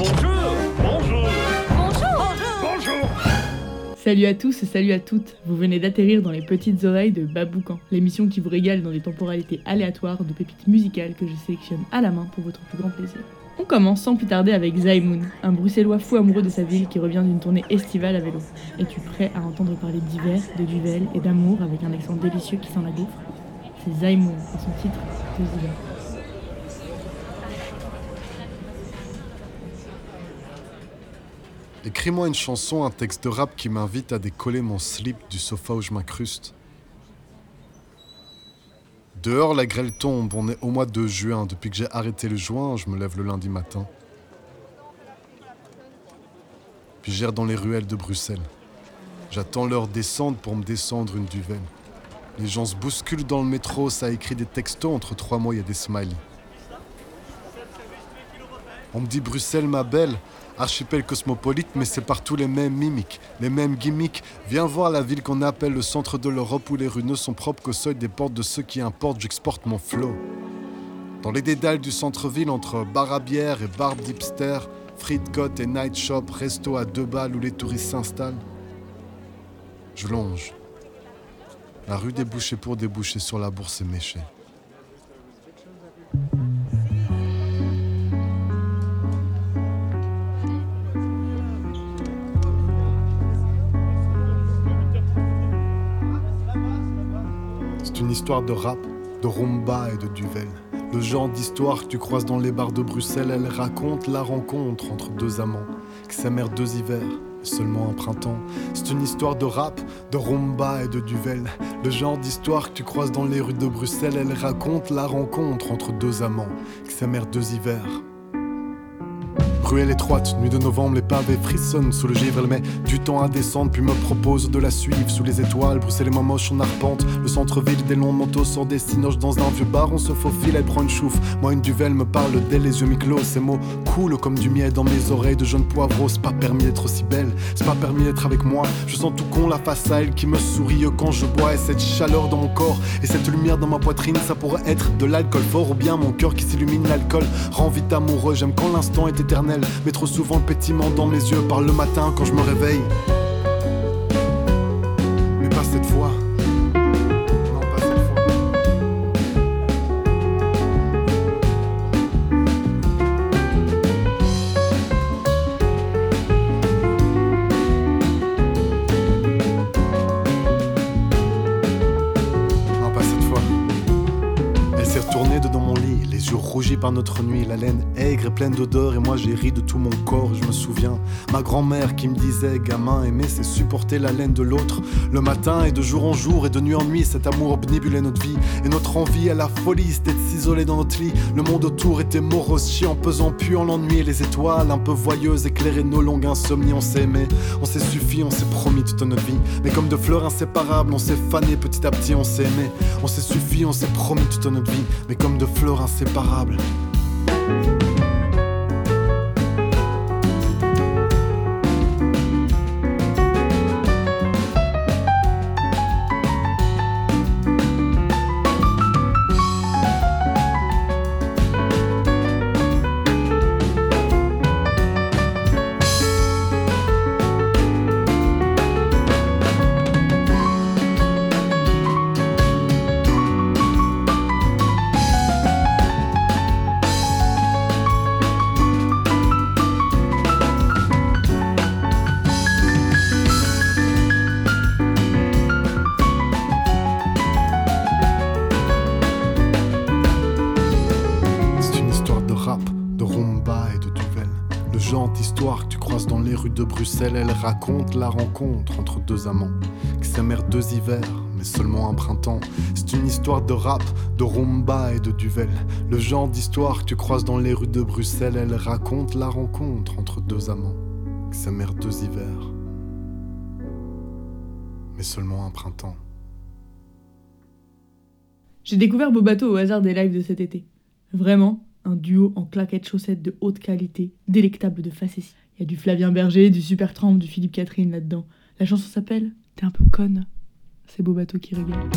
Bonjour Bonjour Bonjour Bonjour Salut à tous et salut à toutes. Vous venez d'atterrir dans les petites oreilles de Baboucan, l'émission qui vous régale dans des temporalités aléatoires de pépites musicales que je sélectionne à la main pour votre plus grand plaisir. On commence sans plus tarder avec Zaimoun, un bruxellois fou amoureux de sa ville qui revient d'une tournée estivale à vélo. Es-tu prêt à entendre parler d'hiver, de duvel et d'amour avec un accent délicieux qui sent la C'est Zaimoun et son titre, Deux hivers. Écris-moi une chanson, un texte de rap qui m'invite à décoller mon slip du sofa où je m'incruste. Dehors, la grêle tombe, on est au mois de juin. Depuis que j'ai arrêté le joint, je me lève le lundi matin. Puis j'erre dans les ruelles de Bruxelles. J'attends leur descente pour me descendre une duvel. Les gens se bousculent dans le métro, ça écrit des textos, entre trois mots, il y a des smileys. On me dit Bruxelles, ma belle, archipel cosmopolite, mais c'est partout les mêmes mimiques, les mêmes gimmicks. Viens voir la ville qu'on appelle le centre de l'Europe où les rues ne sont propres qu'au seuil des portes de ceux qui importent, j'exporte mon flow. Dans les dédales du centre-ville, entre bar à bière et bar d'hipster, frites et night shop, resto à deux balles où les touristes s'installent, je longe. La rue débouchée pour déboucher sur la bourse éméchée. C'est une histoire de rap, de rumba et de duvel. Le genre d'histoire que tu croises dans les bars de Bruxelles, elle raconte la rencontre entre deux amants qui s'aimèrent deux hivers, seulement un printemps. C'est une histoire de rap, de rumba et de duvel. Le genre d'histoire que tu croises dans les rues de Bruxelles, elle raconte la rencontre entre deux amants qui s'aimèrent deux hivers. Ruelle étroite, nuit de novembre, les pavés frissonnent sous le givre. Elle met du temps à descendre, puis me propose de la suivre sous les étoiles. Bruxelles est moins moche, on arpente le centre-ville. Des longs manteaux sort des cinoches dans un vieux bar. On se faufile, elle prend une chouffe. Moi, une duvel me parle d'elle, les yeux mi-clos. Ces mots coulent comme du miel dans mes oreilles de jeunes poivreaux. C'est pas permis d'être aussi belle, c'est pas permis d'être avec moi. Je sens tout con la face à elle qui me sourit quand je bois. Et cette chaleur dans mon corps et cette lumière dans ma poitrine, ça pourrait être de l'alcool fort ou bien mon cœur qui s'illumine. L'alcool rend vite amoureux. J'aime quand l'instant est éternel. Mais trop souvent le pétiment dans mes yeux parle le matin quand je me réveille. Mais pas cette fois. Non, pas cette fois. Non, pas cette fois. Elle s'est retournée dedans mon lit, les yeux rougis par notre nuit, la laine et pleine d'odeur, et moi j'ai ri de tout mon corps, je me souviens. Ma grand-mère qui me disait, gamin, aimer c'est supporter la laine de l'autre. Le matin et de jour en jour et de nuit en nuit, cet amour obnibulait notre vie. Et notre envie à la folie, c'était de s'isoler dans notre lit. Le monde autour était morose, chiant, pesant, puant l'ennui, et les étoiles un peu voyeuses éclairaient nos longues insomnies. On s'est aimé, on s'est suffi, on s'est promis toute notre vie. Mais comme deux fleurs inséparables, on s'est fané petit à petit, on s'est aimé. On s'est suffi, on s'est promis toute notre vie. Mais comme deux fleurs inséparables. Elle raconte la rencontre entre deux amants qui s'aimèrent deux hivers, mais seulement un printemps. C'est une histoire de rap, de rumba et de duvel. Le genre d'histoire que tu croises dans les rues de Bruxelles, elle raconte la rencontre entre deux amants qui s'aimèrent deux hivers, mais seulement un printemps. J'ai découvert Bobato au hasard des lives de cet été. Vraiment, un duo en claquettes chaussettes de haute qualité, délectable de facétie. Il y a du Flavien Berger, du Super Tramp, du Philippe Catherine là-dedans. La chanson s'appelle T'es un peu conne. C'est Bobato qui régale.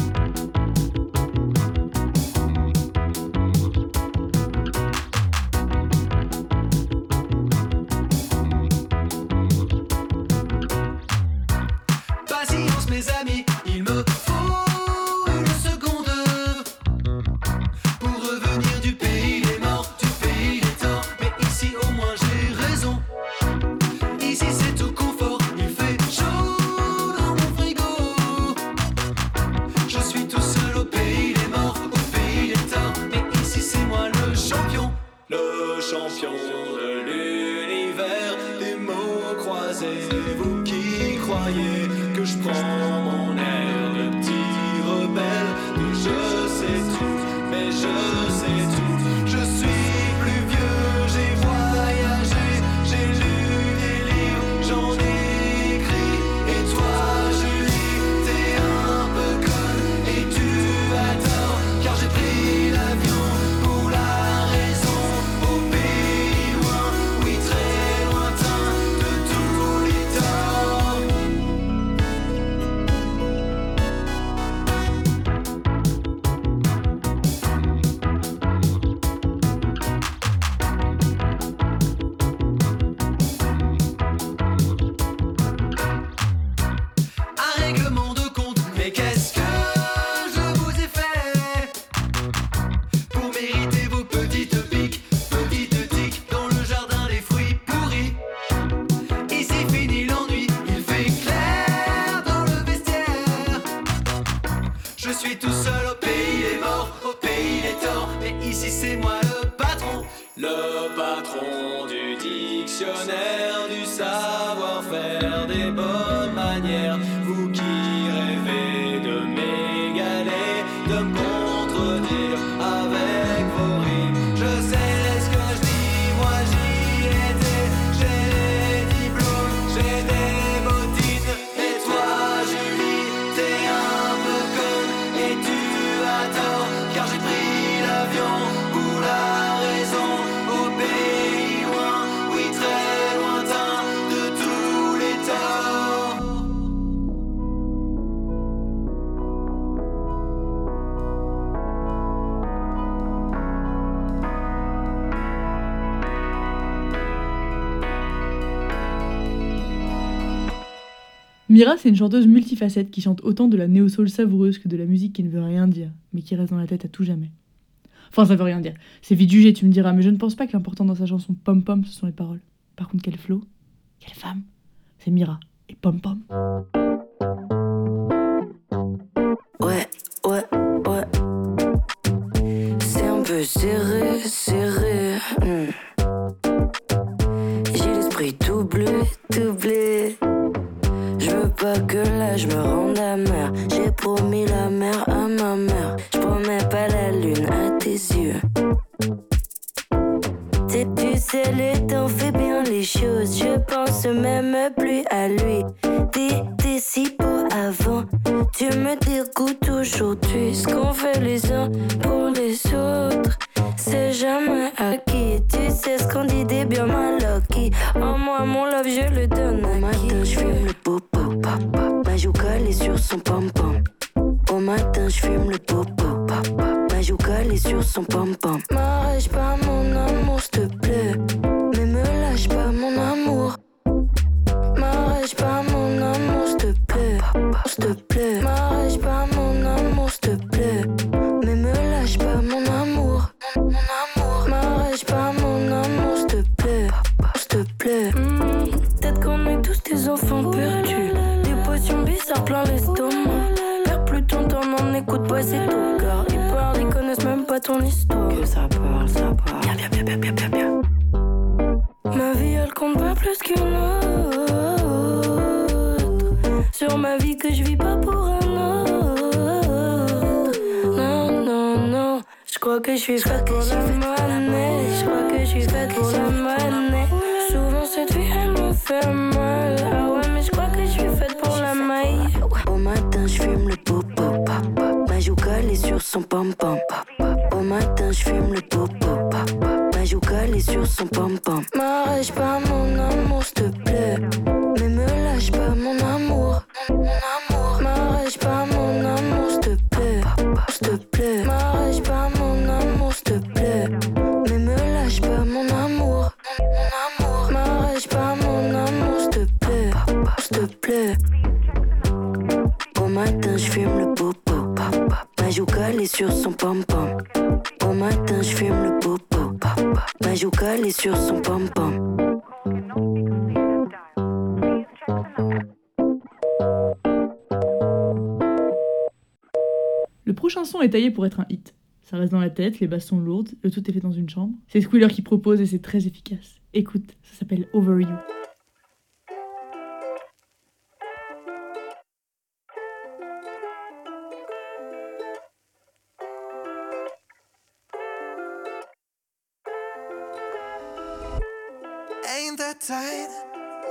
Mira, c'est une chanteuse multifacette qui chante autant de la néo-soul savoureuse que de la musique qui ne veut rien dire, mais qui reste dans la tête à tout jamais. Enfin, ça veut rien dire. C'est vite jugé, tu me diras, mais je ne pense pas que l'important dans sa chanson Pom Pom, ce sont les paroles. Par contre, quel flow, quelle femme, c'est Mira et Pom Pom. Ouais, ouais, ouais. C'est un peu serré, serré. Hmm. J'ai l'esprit tout bleu, tout bleu que là je me rende amère. J'ai promis la mer à ma mère. Je promets pas la lune à tes yeux. C'est tu sais, le temps fait bien les choses. Je pense même plus à lui. T'étais si beau avant. Tu me dégoûtes aujourd'hui. Ce qu'on fait les uns pour les autres. C'est jamais acquis. Tu sais ce qu'on dit des bien mal acquis. En moi, mon love, je le popo, papa. Ma joue collée sur son pom-pom. Au matin, je fume le popo, papa. Ma joue collée sur son pom-pom. M'arrache pas, mon amour, s'il te plaît. Je suis ce qu'on. est taillé pour être un hit. Ça reste dans la tête, les basses sont lourdes, le tout est fait dans une chambre. C'est Squealer qui propose et c'est très efficace. Écoute, ça s'appelle Over You. Ain't that tight?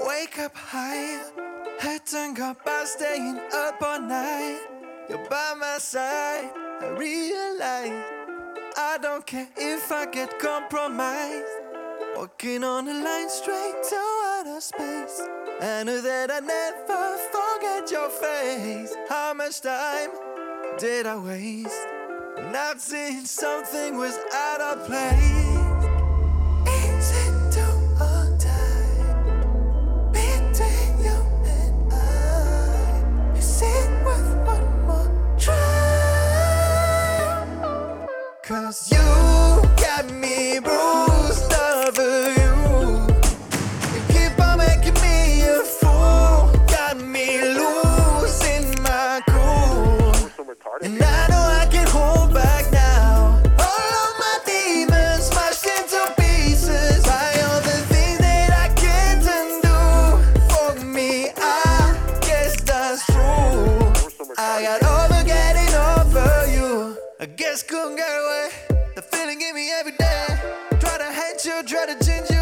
Wake up high. Head by staying up all night. You're by my side. I realize I don't care if I get compromised. Walking on a line straight to outer space. I knew that I'd never forget your face. How much time did I waste? Not seeing something was out of place. Cause you got me, bro. I guess couldn't get away. The feeling in me every day. Try to hate you, try to change you.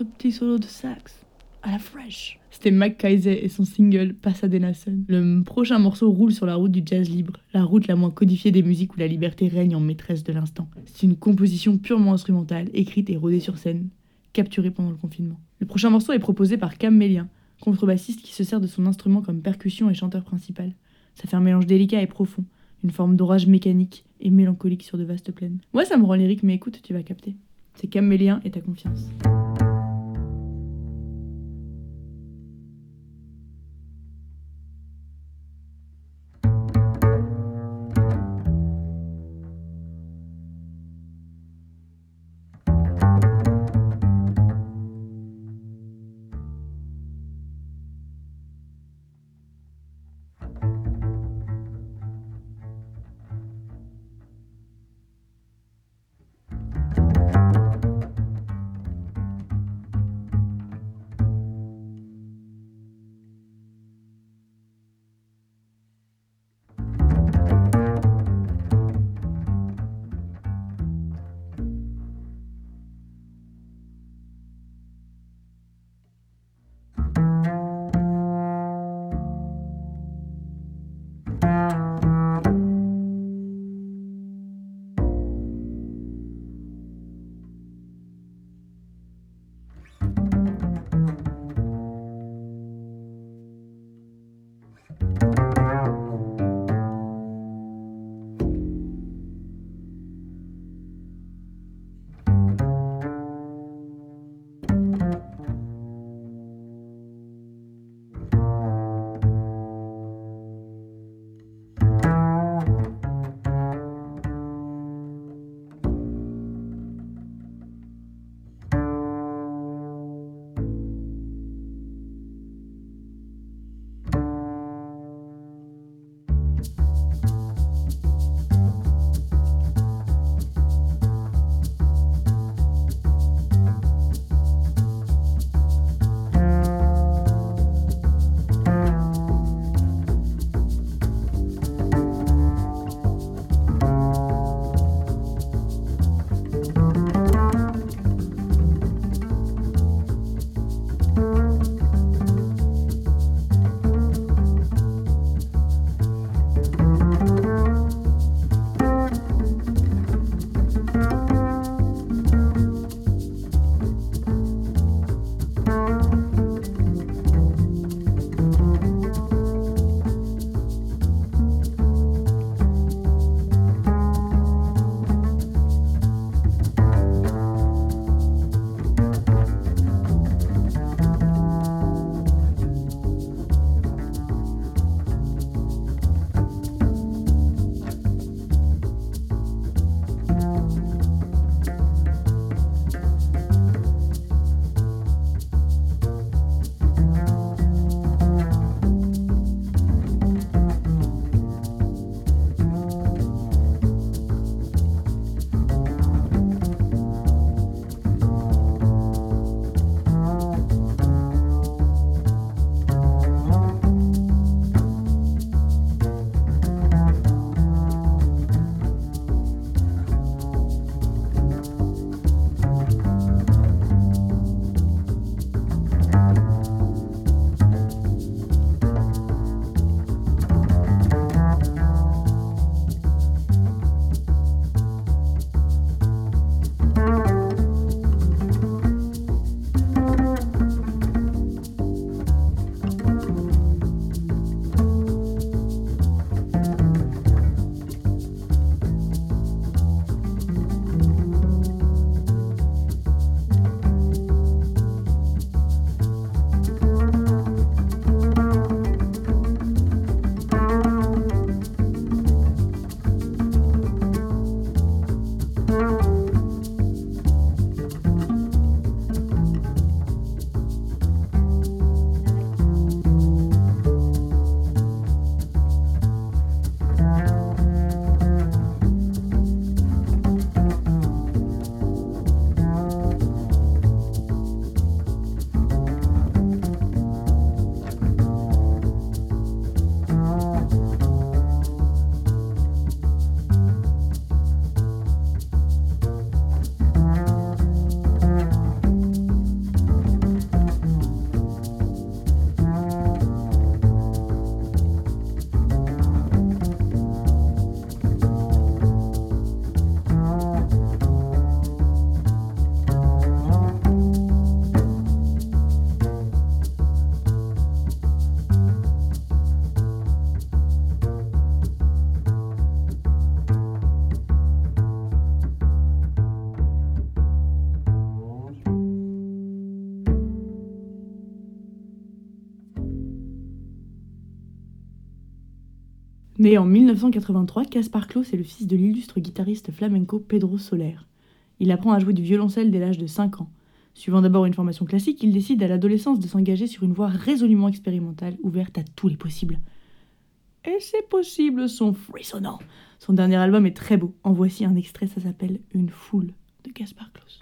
ce petit solo de sax à la fraîche. C'était Mac et son single Pasadena Sun. Le prochain morceau roule sur la route du jazz libre, la route la moins codifiée des musiques où la liberté règne en maîtresse de l'instant. C'est une composition purement instrumentale, écrite et rodée sur scène, capturée pendant le confinement. Le prochain morceau est proposé par Cam Mélien, contrebassiste qui se sert de son instrument comme percussion et chanteur principal. Ça fait un mélange délicat et profond, une forme d'orage mécanique et mélancolique sur de vastes plaines. Moi, ça me rend lyrique, mais écoute, tu vas capter. C'est Cam Mélien et ta confiance. Né en 1983, Caspar Klaus est le fils de l'illustre guitariste flamenco Pedro Soler. Il apprend à jouer du violoncelle dès l'âge de 5 ans. Suivant d'abord une formation classique, il décide à l'adolescence de s'engager sur une voie résolument expérimentale, ouverte à tous les possibles. Et ces possibles sont frissonnants. Son dernier album est très beau. En voici un extrait, ça s'appelle Une foule de Caspar Klaus.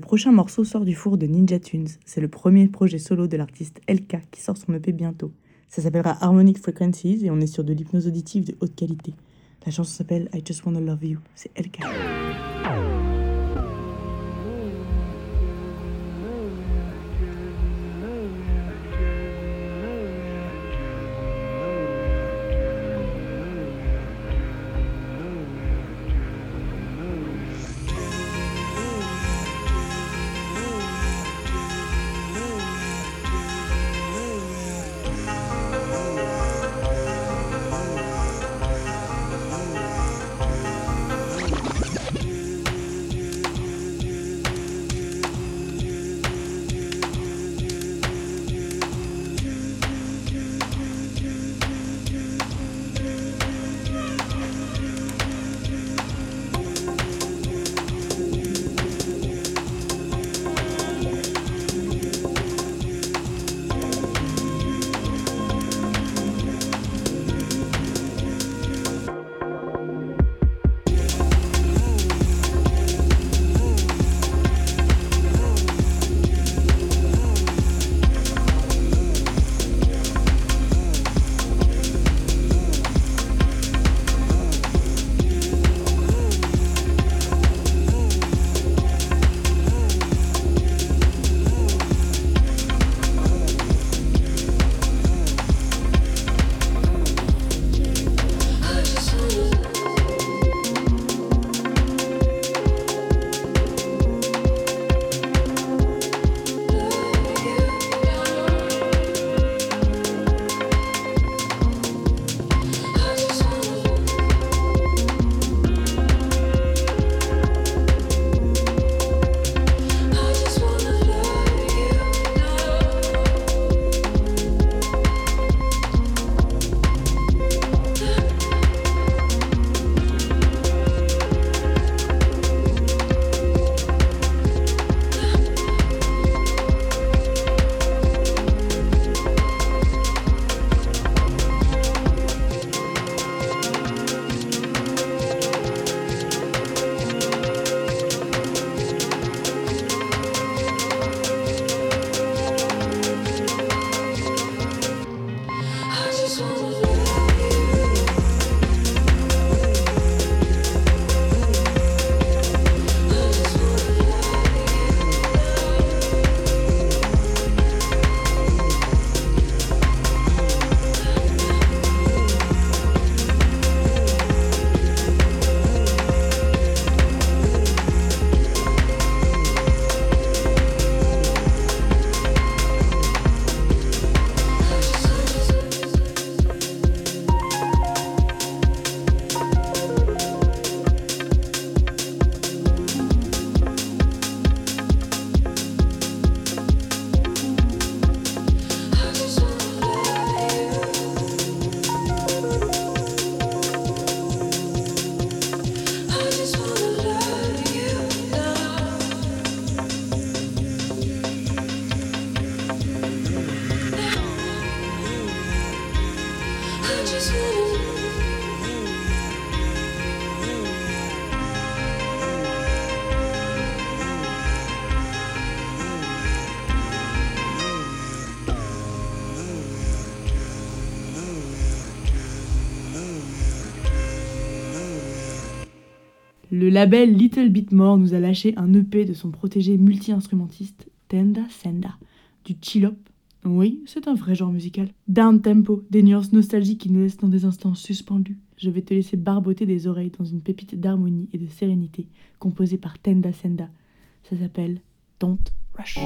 Prochain morceau sort du four de Ninja Tunes. C'est le premier projet solo de l'artiste LK qui sort son EP bientôt. Ça s'appellera Harmonic Frequencies et on est sur de l'hypnose auditive de haute qualité. La chanson s'appelle I Just Wanna Love You. C'est LK. Label Little Bit More nous a lâché un EP de son protégé multi-instrumentiste Tenda Senda, du chill-hop. Oui, c'est un vrai genre musical. Down tempo, des nuances nostalgiques qui nous laissent dans des instants suspendus. Je vais te laisser barboter des oreilles dans une pépite d'harmonie et de sérénité composée par Tenda Senda. Ça s'appelle Don't Rush.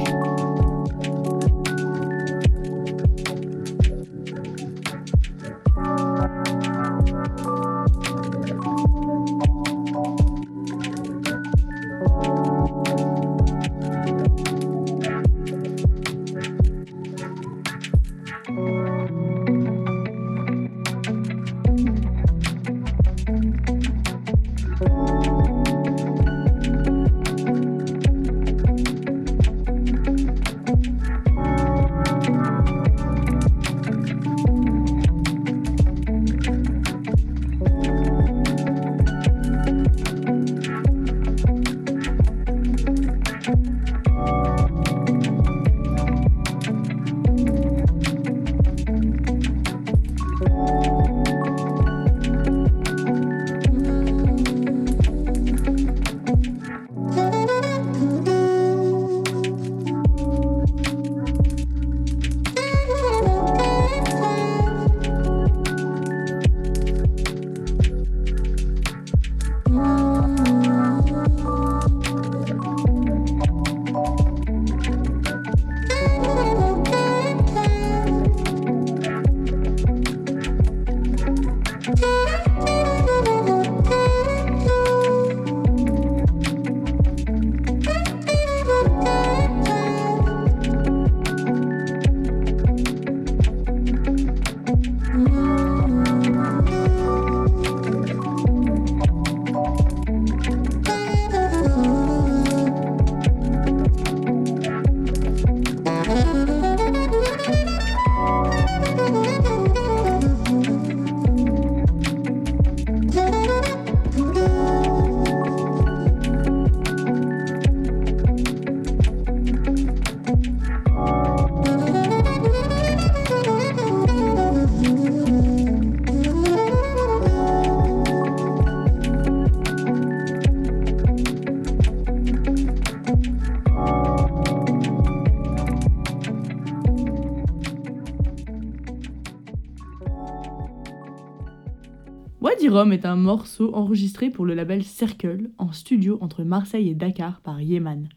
Rum est un morceau enregistré pour le label Circle en studio entre Marseille et Dakar par Yeman.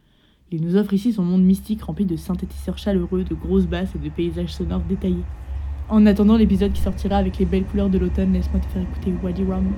Il nous offre ici son monde mystique rempli de synthétiseurs chaleureux, de grosses basses et de paysages sonores détaillés. En attendant l'épisode qui sortira avec les belles couleurs de l'automne, laisse-moi te faire écouter Wadi Rum.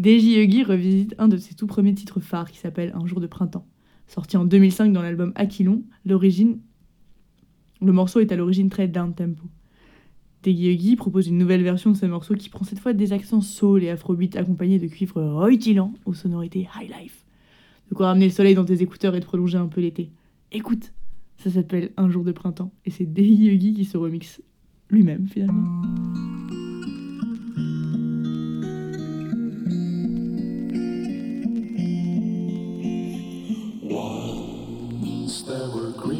DJ Huggy revisite un de ses tout premiers titres phares qui s'appelle Un jour de printemps. Sorti en 2005 dans l'album Aquilon, l'origine... le morceau est à l'origine très down tempo. DJ Huggy propose une nouvelle version de ce morceau qui prend cette fois des accents soul et afrobeat accompagnés de cuivres rutilant aux sonorités high life. De quoi ramener le soleil dans tes écouteurs et de prolonger un peu l'été. Écoute, ça s'appelle Un jour de printemps et c'est DJ Huggy qui se remixe lui-même finalement. There were green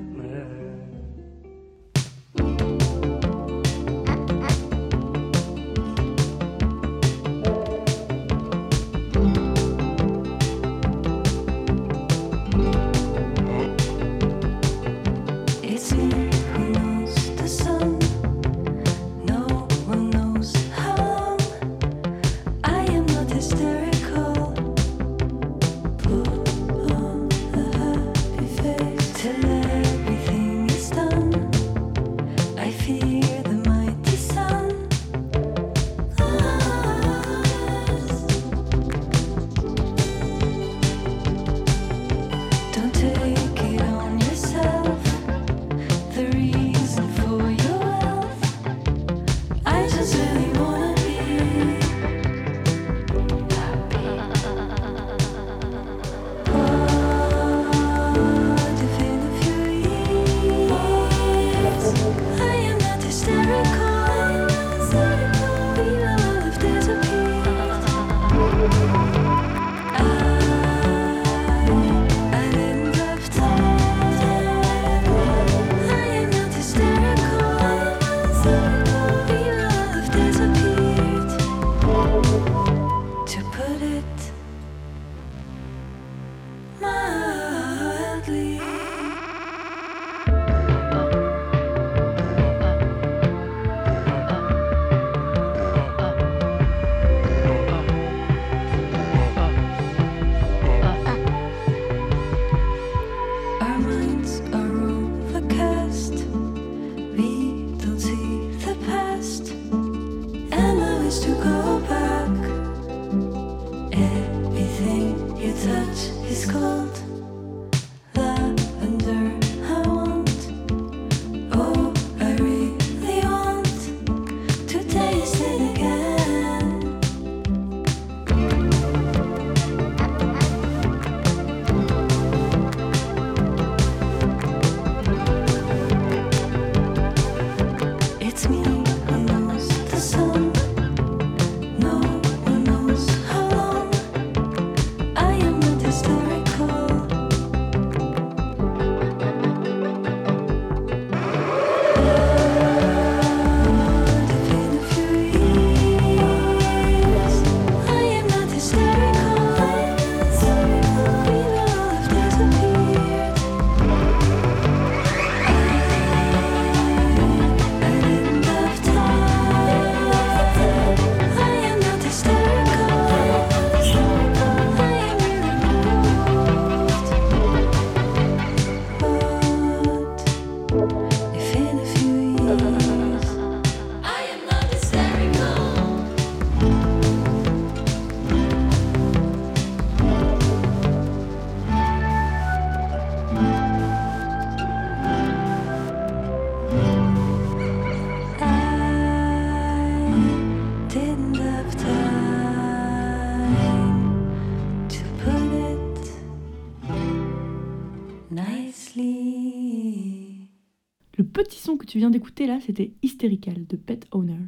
Tu viens d'écouter là, c'était Hysterical de Pet Owner.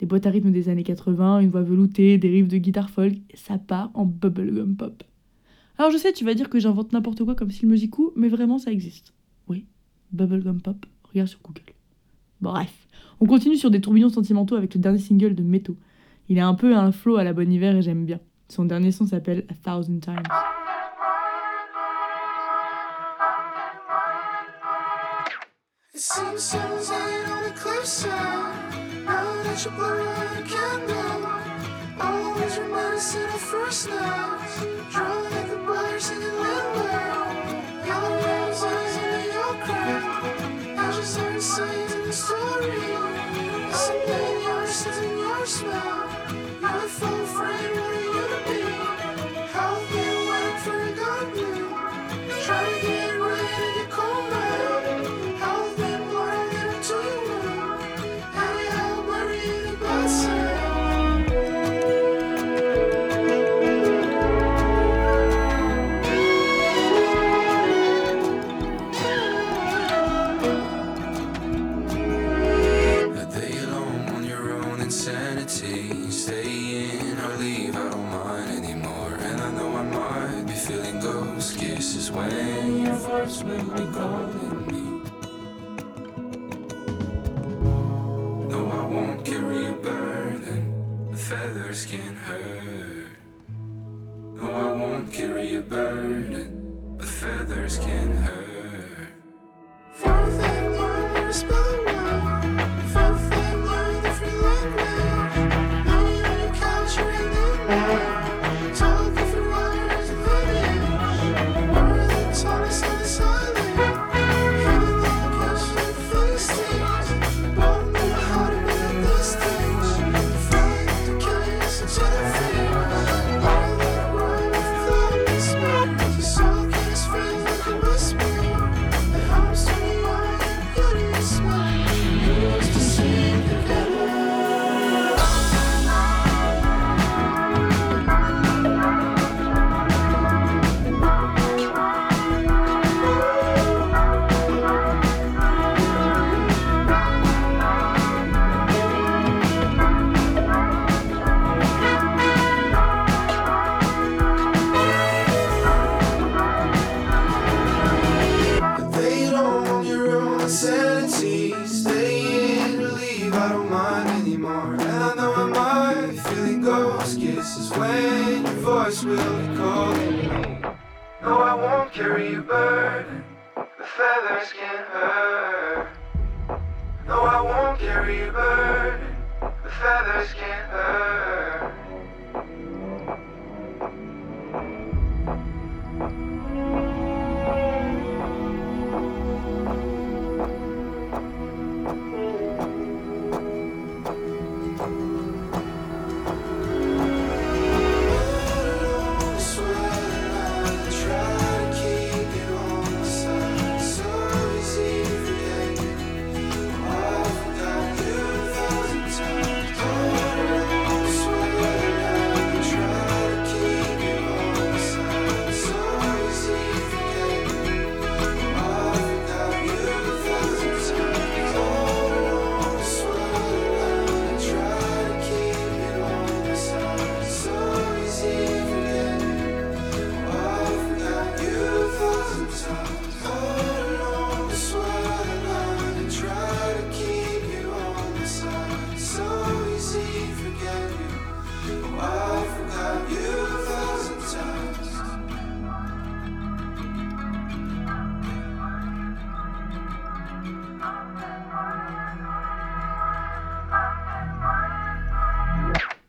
Des boîtes à rythme des années 80, une voix veloutée, des riffs de guitare folk, ça part en bubblegum pop. Alors je sais, tu vas dire que j'invente n'importe quoi comme style musicaux, mais vraiment ça existe. Oui, bubblegum pop, regarde sur Google. Bref, on continue sur des tourbillons sentimentaux avec le dernier single de Meto. Il a un peu un flow à la bonne hiver et j'aime bien. Son dernier son s'appelle A Thousand Times. The sun shines light on a cliffside. Now that you blow out a candle, always remind us of the first love. Drawn like a bar singing limbo. Your eyes eyes into your crown. Now just every sign in the story. Something yours is in your smell. You're a full frame.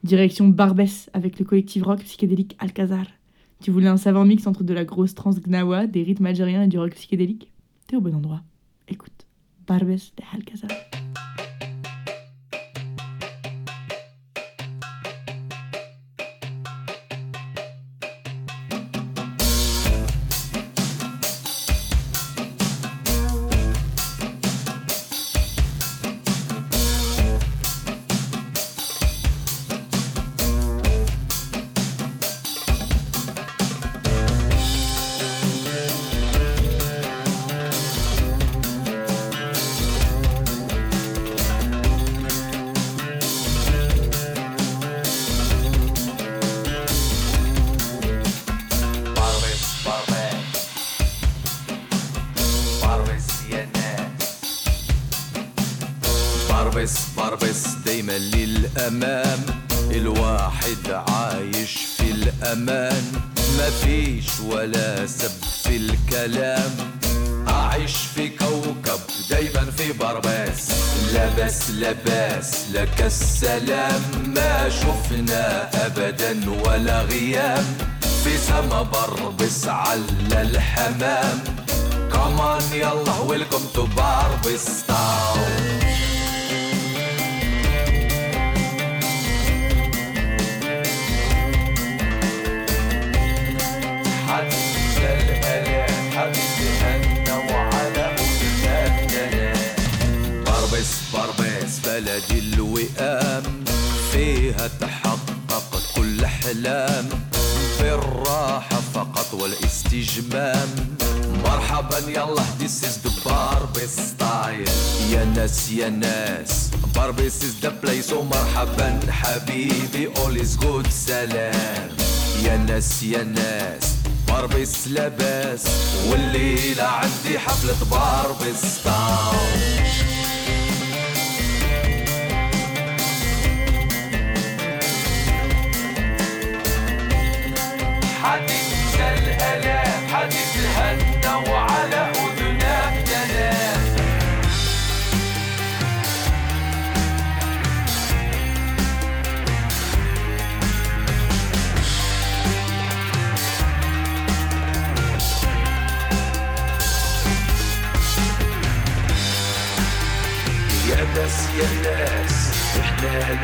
Direction Barbès avec le collectif rock psychédélique Alcazar. Tu voulais un savant mix entre de la grosse trance gnawa, des rythmes algériens et du rock psychédélique? T'es au bon endroit. Écoute, Barbès de Alcazar. الأمام كمان يلا ويلكم تو باربي ستار بلدي الوئام. فيها تحققت كل أحلام. بالراحة فقط والاستجمام. مرحبا يلا this is the Barbie style يا ناس يا ناس باربس is the place. ومرحبا حبيبي all is good سلام. يا ناس يا ناس باربس لباس والليلة عندي حفلة باربس تاون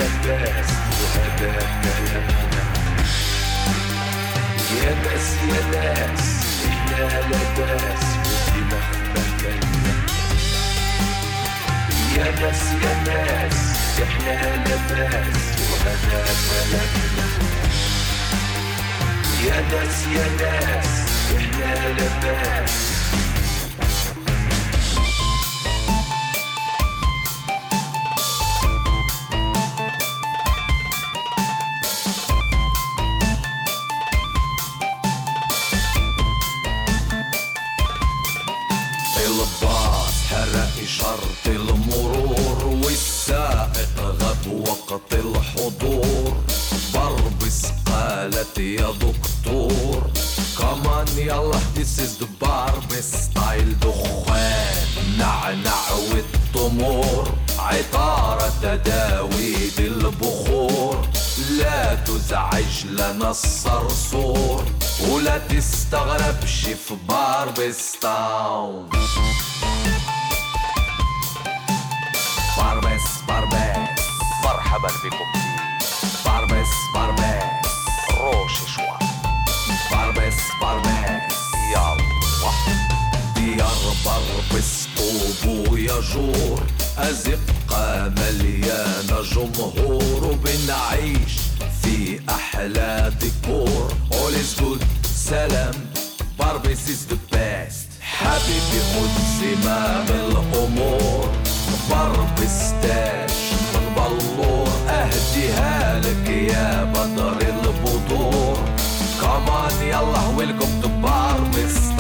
بس يا بس يا بس يا إحنا لا وهذا بلدنا يا بس يا بس إحنا لا والتمور عطارة تداويد البخور لا تزعج لنا الصرصور ولا تستغربش في باربس تاون باربس باربس. مرحبا بكم. في باربس باربس. روش شوي باربس باربس. يلا ديار بربس طوب ويجور أزقة مليانة جمهور وبنعيش في أحلى ديكور. All is good سلام باربس is the best. حبيبي خد زمام الأمور بربس تاج من بلور. أهديها لك يا بدر البدور. كمان يلا ويلكم تو باربس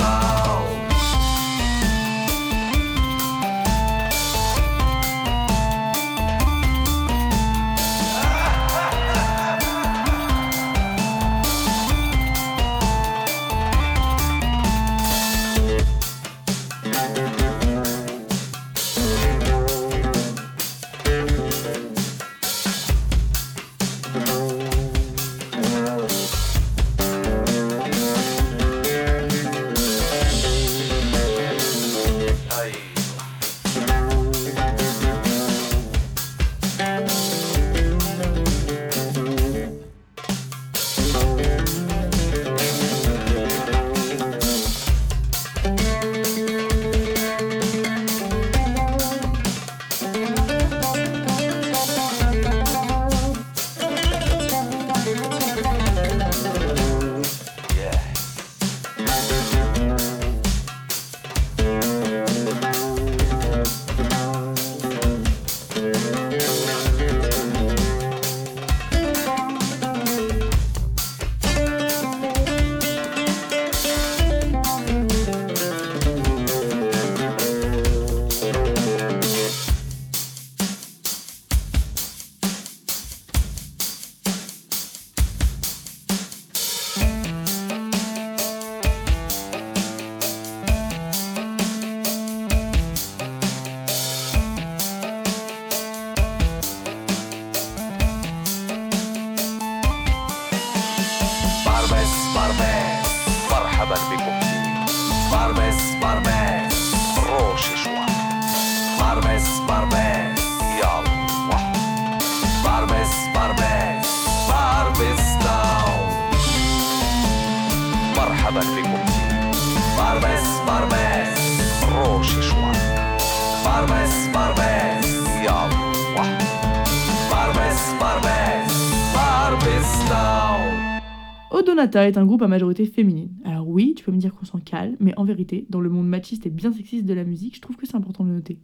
Est un groupe à majorité féminine. Alors oui, tu peux me dire qu'on s'en cale, mais en vérité, dans le monde machiste et bien sexiste de la musique, je trouve que c'est important de noter.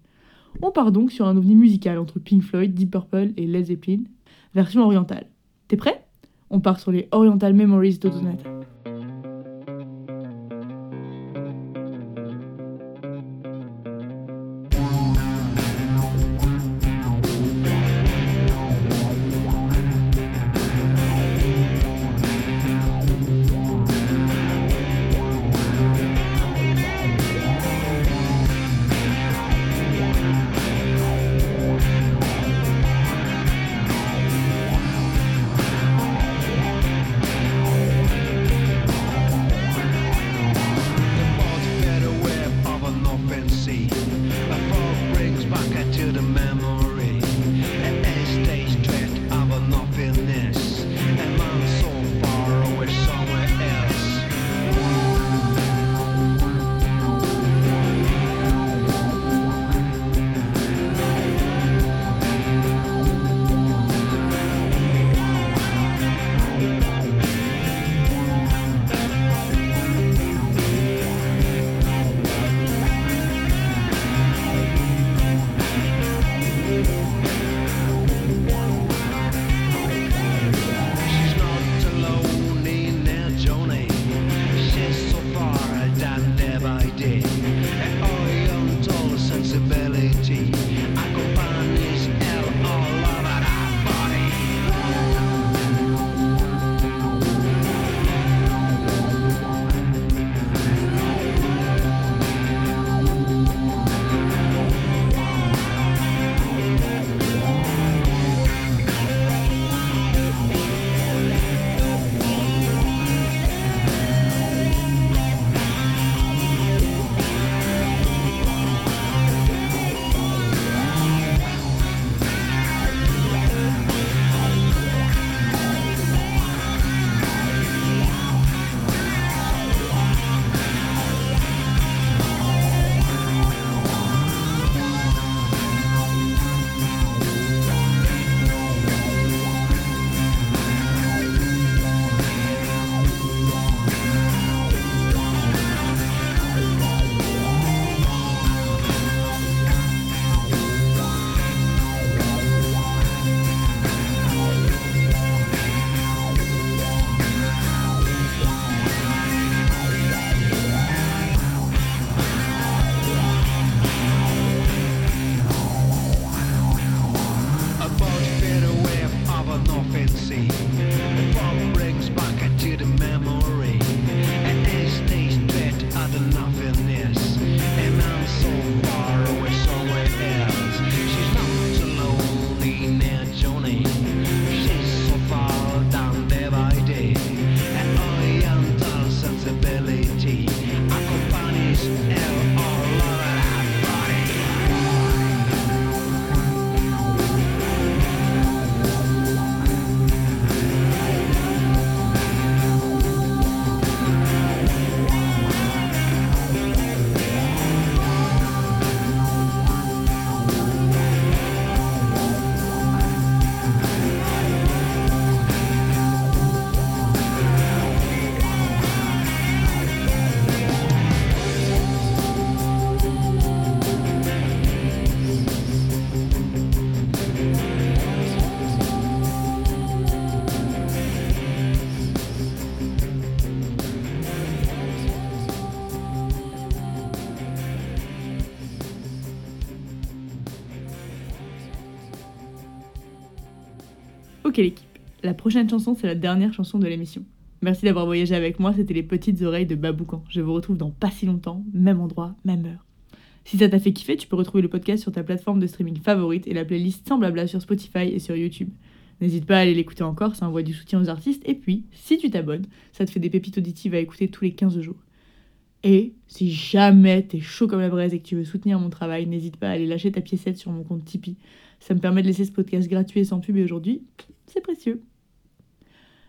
On part donc sur un ovni musical entre Pink Floyd, Deep Purple et Led Zeppelin, version orientale. T'es prêt? On part sur les Oriental Memories d'Odonata. She's la prochaine chanson c'est la dernière chanson de l'émission. Merci d'avoir voyagé avec moi, c'était les petites oreilles de Baboucan. Je vous retrouve dans pas si longtemps, même endroit, même heure. Si ça t'a fait kiffer, tu peux retrouver le podcast sur ta plateforme de streaming favorite et la playlist sans blabla sur Spotify et sur YouTube. N'hésite pas à aller l'écouter encore, ça envoie du soutien aux artistes. Et puis, si tu t'abonnes, ça te fait des pépites auditives à écouter tous les 15 jours. Et si jamais t'es chaud comme la braise et que tu veux soutenir mon travail, n'hésite pas à aller lâcher ta piécette sur mon compte Tipeee. Ça me permet de laisser ce podcast gratuit et sans pub et aujourd'hui, c'est précieux.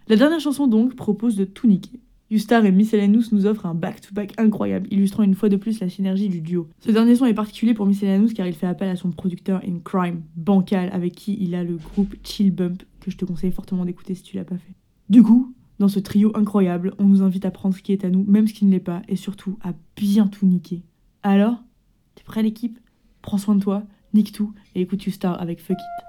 La dernière chanson donc propose de tout niquer. Youstar et Miscellaneous nous offrent un back-to-back incroyable, illustrant une fois de plus la synergie du duo. Ce dernier son est particulier pour Miscellaneous car il fait appel à son producteur in crime, Bancal, avec qui il a le groupe Chill Bump, que je te conseille fortement d'écouter si tu l'as pas fait. Du coup, Dans ce trio incroyable, on nous invite à prendre ce qui est à nous, même ce qui ne l'est pas, et surtout à bien tout niquer. Alors, t'es prêt l'équipe? Prends soin de toi, nique tout, et écoute You Star avec Fuck It.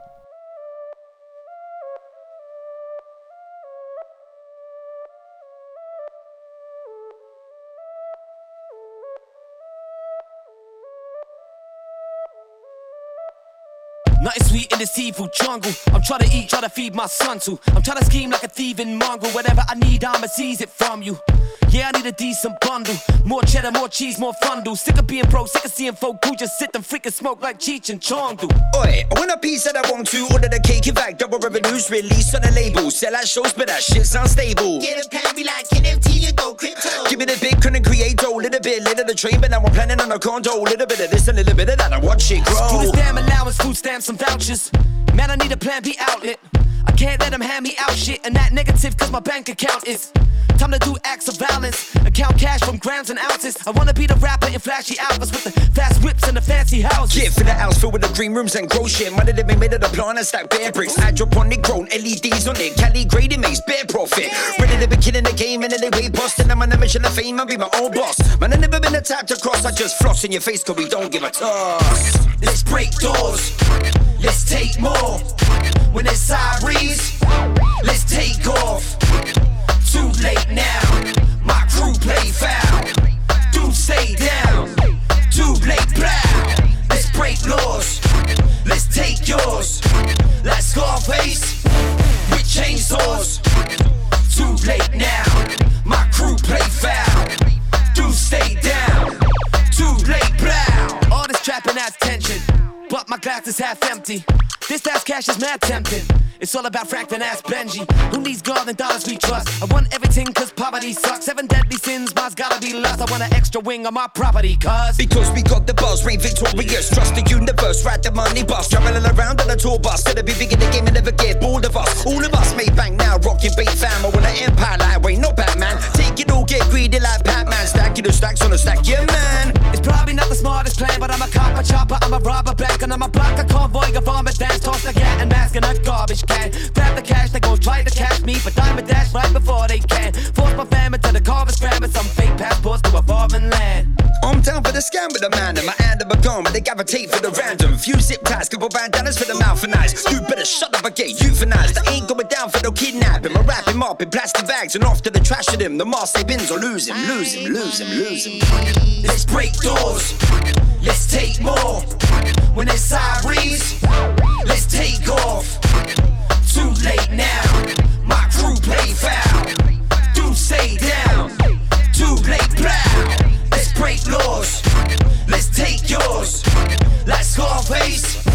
This evil jungle. I'm trying to eat, trying to feed my son too. I'm trying to scheme like a thieving mongrel. Whatever I need, I'ma seize it from you. Yeah, I need a decent bundle. More cheddar, more cheese, more fundle. Sick of being broke, sick of seeing folk who just sit and freaking smoke like Cheech and Chong do. Oi, I want a piece that I want to order the cake in fact double revenues released on the label. Sell out shows, but that shit's unstable. Get a pen, be like NFT, you go crypto. Give me the big couldn't create a little bit later the train, but now I'm planning on a condo. Little bit of this, a little bit of that. I watch it grow. Food grow. stamp allowance, food stamps, some vouchers. Man, I need a plan B outlet. I can't let them hand me out shit and that negative cause my bank account is. Time to do acts of violence and count cash from grams and ounces. I wanna be the rapper in flashy outfits with the fast whips and the fancy houses. Get for the house filled with the green rooms and grow shit. Money that been made of the plant and stack bare bricks. Hydroponic grown, LEDs on it. Cali grading makes bare profit. Ready to be killing the game and then they way busting. I'm on a mission of fame, I'll be my own boss. Man, I never been the type to cross. I just floss in your face cause we don't give a toss. Let's break doors. Let's take more. When it's sirens, let's take off. Too late now. My crew play foul. Do stay down. Too late, blow. Let's break laws. Let's take yours. Like Scarface with chainsaws. Too late now. My crew play foul. Glass is half empty. This ass cash is mad tempting. It's all about Franklin ass Benji. Who needs gold and dollars we trust? I want everything cause poverty sucks. Seven deadly sins, mine's gotta be lost. I want an extra wing on my property, cuz. Because we got the buzz, reign victorious. Trust the universe, ride the money bus. Traveling around on a tour bus. Gotta be big in the game and never get bored of us. All of us made bank now, rocking bait fam. I want an empire way, not Batman. Take it all, get greedy like Pac-Man. Stacking the stacks on a stack, yeah man. A chopper, I'm a robber bank, and I'm a block a convoy of vomit dance, toss a gat and mask in a garbage can. Grab the cash, they gon' try to cash me, but diamond dash right before they can. Force my family to the carvers, grabbing some fake passports to a foreign land. I'm down for the scam with the man and my hand of a gun, but they gravitate for the random. Few zip ties, couple bandanas for the mouth and eyes. You better shut up and get euthanized. I ain't going down for no kidnapping. I wrap him up in plastic bags and off to the trash of him. The Marseille bins or lose him, lose him, lose him, lose him. Let's break doors. Let's take more. When there's sirens, let's take off. Too late now. My crew play foul. Do stay down. Too late, black break laws. Let's take yours Let's go Scarface.